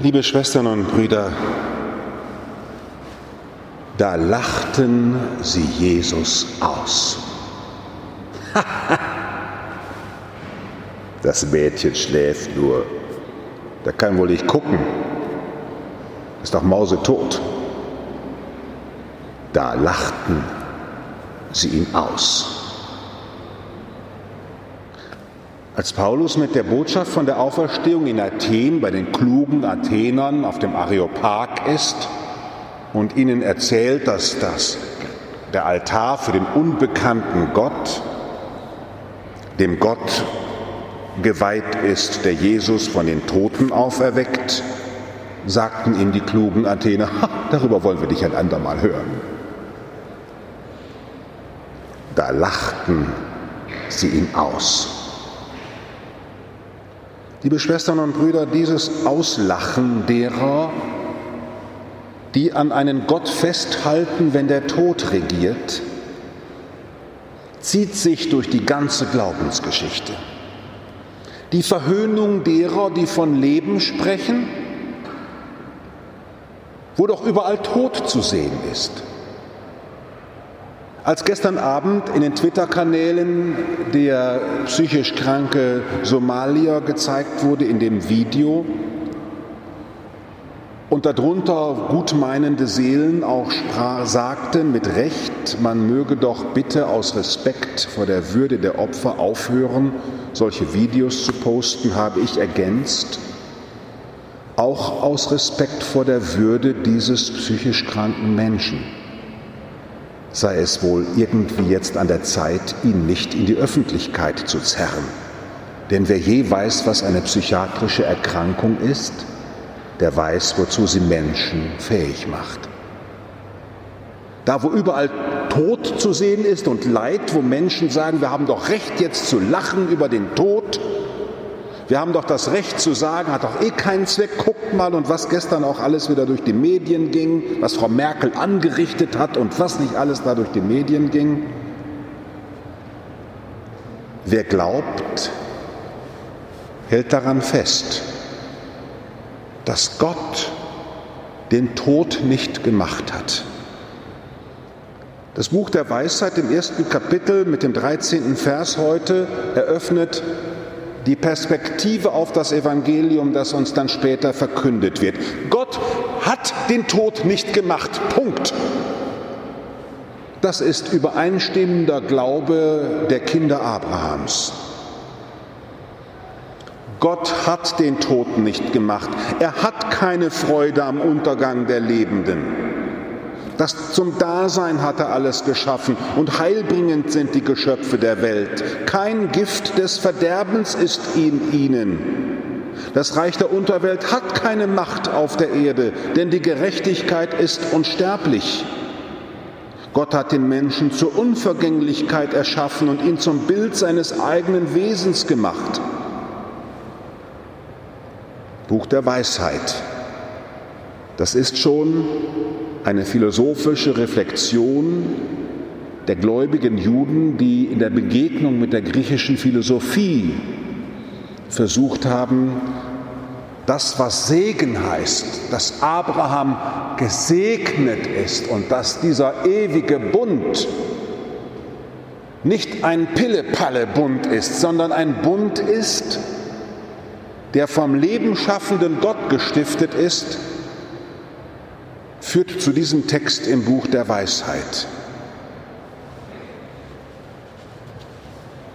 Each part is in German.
Liebe Schwestern und Brüder, da lachten sie Jesus aus. das Mädchen schläft nur. Da kann wohl nicht gucken. Ist doch mausetot. Da lachten sie ihn aus. Als Paulus mit der Botschaft von der Auferstehung in Athen bei den klugen Athenern auf dem Areopag ist und ihnen erzählt, dass das der Altar für den unbekannten Gott, dem Gott geweiht ist, der Jesus von den Toten auferweckt, sagten ihm die klugen Athener, darüber wollen wir dich ein andermal hören. Da lachten sie ihn aus. Liebe Schwestern und Brüder, dieses Auslachen derer, die an einen Gott festhalten, wenn der Tod regiert, zieht sich durch die ganze Glaubensgeschichte. Die Verhöhnung derer, die von Leben sprechen, wo doch überall Tod zu sehen ist. Als gestern Abend in den Twitter-Kanälen der psychisch kranke Somalier gezeigt wurde in dem Video und darunter gutmeinende Seelen auch sprach, sagten mit Recht, man möge doch bitte aus Respekt vor der Würde der Opfer aufhören, solche Videos zu posten, habe ich ergänzt, auch aus Respekt vor der Würde dieses psychisch kranken Menschen sei es wohl irgendwie jetzt an der Zeit, ihn nicht in die Öffentlichkeit zu zerren. Denn wer je weiß, was eine psychiatrische Erkrankung ist, der weiß, wozu sie Menschen fähig macht. Da, wo überall Tod zu sehen ist und Leid, wo Menschen sagen, wir haben doch Recht jetzt zu lachen über den Tod, wir haben doch das Recht zu sagen, hat doch eh keinen Zweck. Guckt mal und was gestern auch alles wieder durch die Medien ging, was Frau Merkel angerichtet hat und was nicht alles da durch die Medien ging. Wer glaubt, hält daran fest, dass Gott den Tod nicht gemacht hat. Das Buch der Weisheit im ersten Kapitel mit dem 13. Vers heute eröffnet die Perspektive auf das Evangelium, das uns dann später verkündet wird. Gott hat den Tod nicht gemacht. Punkt. Das ist übereinstimmender Glaube der Kinder Abrahams. Gott hat den Tod nicht gemacht. Er hat keine Freude am Untergang der Lebenden. Das zum Dasein hat er alles geschaffen und heilbringend sind die Geschöpfe der Welt. Kein Gift des Verderbens ist in ihnen. Das Reich der Unterwelt hat keine Macht auf der Erde, denn die Gerechtigkeit ist unsterblich. Gott hat den Menschen zur Unvergänglichkeit erschaffen und ihn zum Bild seines eigenen Wesens gemacht. Buch der Weisheit. Das ist schon eine philosophische Reflexion der gläubigen Juden, die in der Begegnung mit der griechischen Philosophie versucht haben, das, was Segen heißt, dass Abraham gesegnet ist und dass dieser ewige Bund nicht ein Pille-Palle-Bund ist, sondern ein Bund ist, der vom Leben schaffenden Gott gestiftet ist führt zu diesem Text im Buch der Weisheit.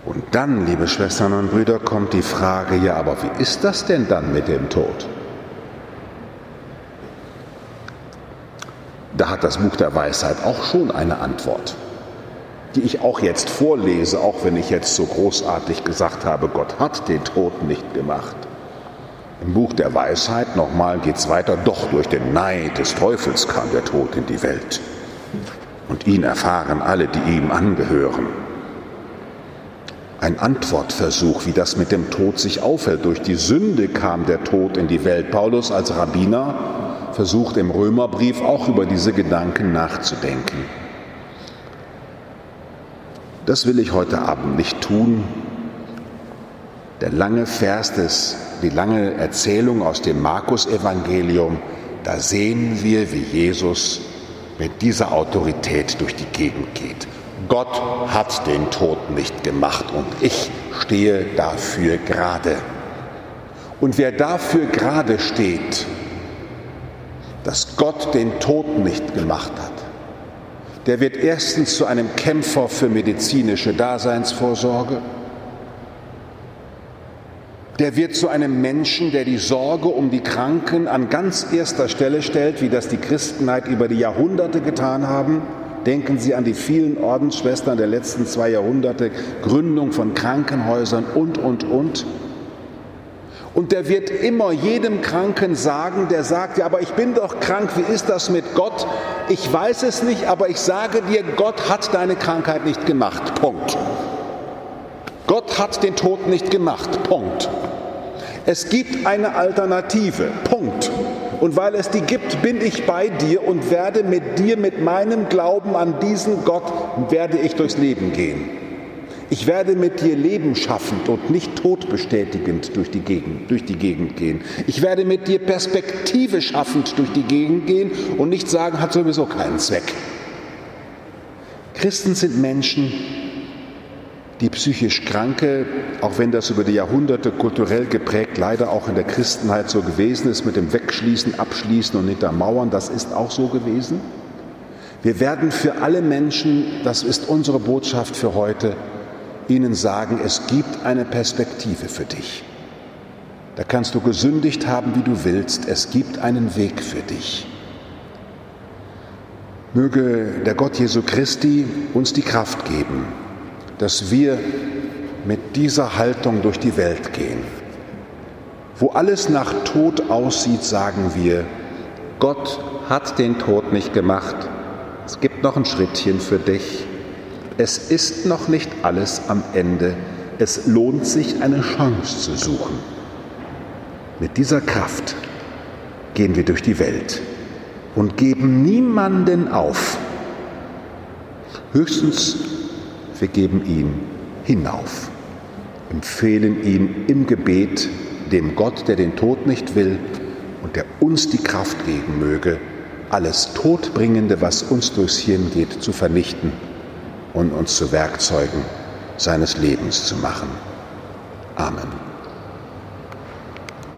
Und dann, liebe Schwestern und Brüder, kommt die Frage, ja, aber wie ist das denn dann mit dem Tod? Da hat das Buch der Weisheit auch schon eine Antwort, die ich auch jetzt vorlese, auch wenn ich jetzt so großartig gesagt habe, Gott hat den Tod nicht gemacht. Im Buch der Weisheit, nochmal geht es weiter, doch durch den Neid des Teufels kam der Tod in die Welt. Und ihn erfahren alle, die ihm angehören. Ein Antwortversuch, wie das mit dem Tod sich aufhält. Durch die Sünde kam der Tod in die Welt. Paulus als Rabbiner versucht im Römerbrief auch über diese Gedanken nachzudenken. Das will ich heute Abend nicht tun. Der lange Vers des die lange Erzählung aus dem Markus-Evangelium, da sehen wir, wie Jesus mit dieser Autorität durch die Gegend geht. Gott hat den Tod nicht gemacht und ich stehe dafür gerade. Und wer dafür gerade steht, dass Gott den Tod nicht gemacht hat, der wird erstens zu einem Kämpfer für medizinische Daseinsvorsorge, der wird zu einem Menschen, der die Sorge um die Kranken an ganz erster Stelle stellt, wie das die Christenheit über die Jahrhunderte getan haben. Denken Sie an die vielen Ordensschwestern der letzten zwei Jahrhunderte, Gründung von Krankenhäusern und, und, und. Und der wird immer jedem Kranken sagen, der sagt, ja, aber ich bin doch krank, wie ist das mit Gott? Ich weiß es nicht, aber ich sage dir, Gott hat deine Krankheit nicht gemacht. Punkt. Gott hat den Tod nicht gemacht. Punkt. Es gibt eine Alternative. Punkt. Und weil es die gibt, bin ich bei dir und werde mit dir, mit meinem Glauben an diesen Gott, werde ich durchs Leben gehen. Ich werde mit dir Leben schaffend und nicht todbestätigend durch die, Gegend, durch die Gegend gehen. Ich werde mit dir Perspektive schaffend durch die Gegend gehen und nicht sagen, hat sowieso keinen Zweck. Christen sind Menschen, die psychisch Kranke, auch wenn das über die Jahrhunderte kulturell geprägt leider auch in der Christenheit so gewesen ist, mit dem Wegschließen, Abschließen und Hintermauern, das ist auch so gewesen. Wir werden für alle Menschen, das ist unsere Botschaft für heute, ihnen sagen, es gibt eine Perspektive für dich. Da kannst du gesündigt haben, wie du willst, es gibt einen Weg für dich. Möge der Gott Jesu Christi uns die Kraft geben, dass wir mit dieser Haltung durch die Welt gehen. Wo alles nach Tod aussieht, sagen wir, Gott hat den Tod nicht gemacht. Es gibt noch ein Schrittchen für dich. Es ist noch nicht alles am Ende. Es lohnt sich, eine Chance zu suchen. Mit dieser Kraft gehen wir durch die Welt und geben niemanden auf. Höchstens wir geben ihn hinauf, empfehlen ihn im Gebet dem Gott, der den Tod nicht will und der uns die Kraft geben möge, alles Todbringende, was uns durchs Hirn geht, zu vernichten und uns zu Werkzeugen seines Lebens zu machen. Amen.